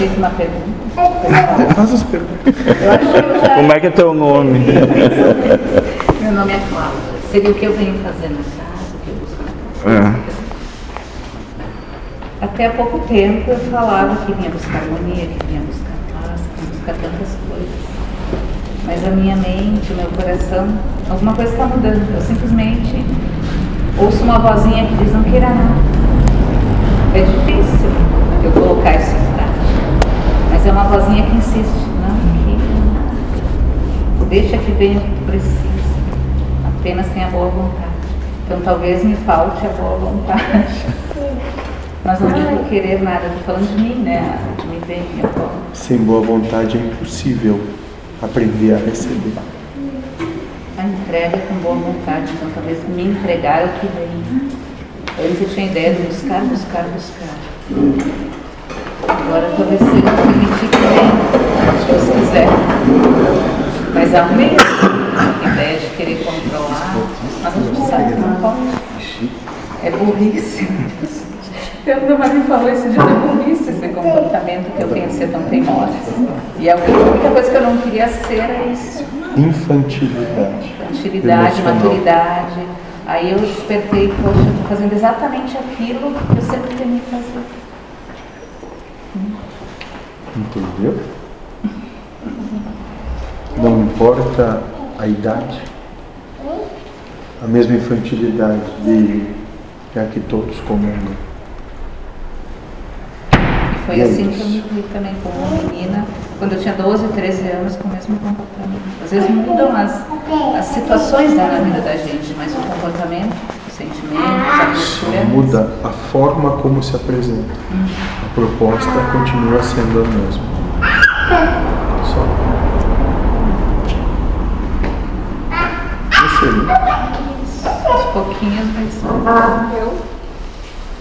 feito uma pergunta. Faz as perguntas. Já... Como é que é teu nome? Meu nome é Cláudia. Seria o que eu venho fazendo na casa, o que eu busco na casa. É. Até há pouco tempo eu falava que vinha buscar harmonia, que vinha buscar paz, que vinha buscar tantas coisas. Mas a minha mente, o meu coração, alguma coisa está mudando. Eu simplesmente ouço uma vozinha que diz não queira nada. É difícil eu colocar isso em prática. Mas é uma vozinha que insiste, não queira nada. Deixa que venha o que tu precisa. Apenas tenha boa vontade. Então talvez me falte a boa vontade. Mas não digo querer nada, estou falando de mim, né? De me ver, minha forma. Sem boa vontade é impossível aprender a receber. A entrega com boa vontade, então talvez me entregar é o que vem. Antes eu tinha ideia de buscar, buscar, buscar. Agora talvez seja permitir que venha, se Deus quiser. Mas há um medo, a ideia de querer controlar, mas a gente sabe que não pode. É burrice. Então, mas me falou esse dia, é burrice esse comportamento que eu tenho ser tão teimosa. E a única coisa que eu não queria ser era isso. Infantilidade. Tranquilidade, Emocional. maturidade. Aí eu despertei, poxa, eu estou fazendo exatamente aquilo que eu sempre temei fazer. Entendeu? Não importa a idade, a mesma infantilidade de é que todos comungam. E foi E é assim que isso. eu me vi também como uma menina, quando eu tinha 12, 13 anos, com o mesmo comportamento. Às vezes mudam as, as situações na vida da gente, mas o comportamento, os sentimentos, a postura. muda a forma como se apresenta. A proposta continua sendo a mesma. Só. Aos pouquinhos vai ser.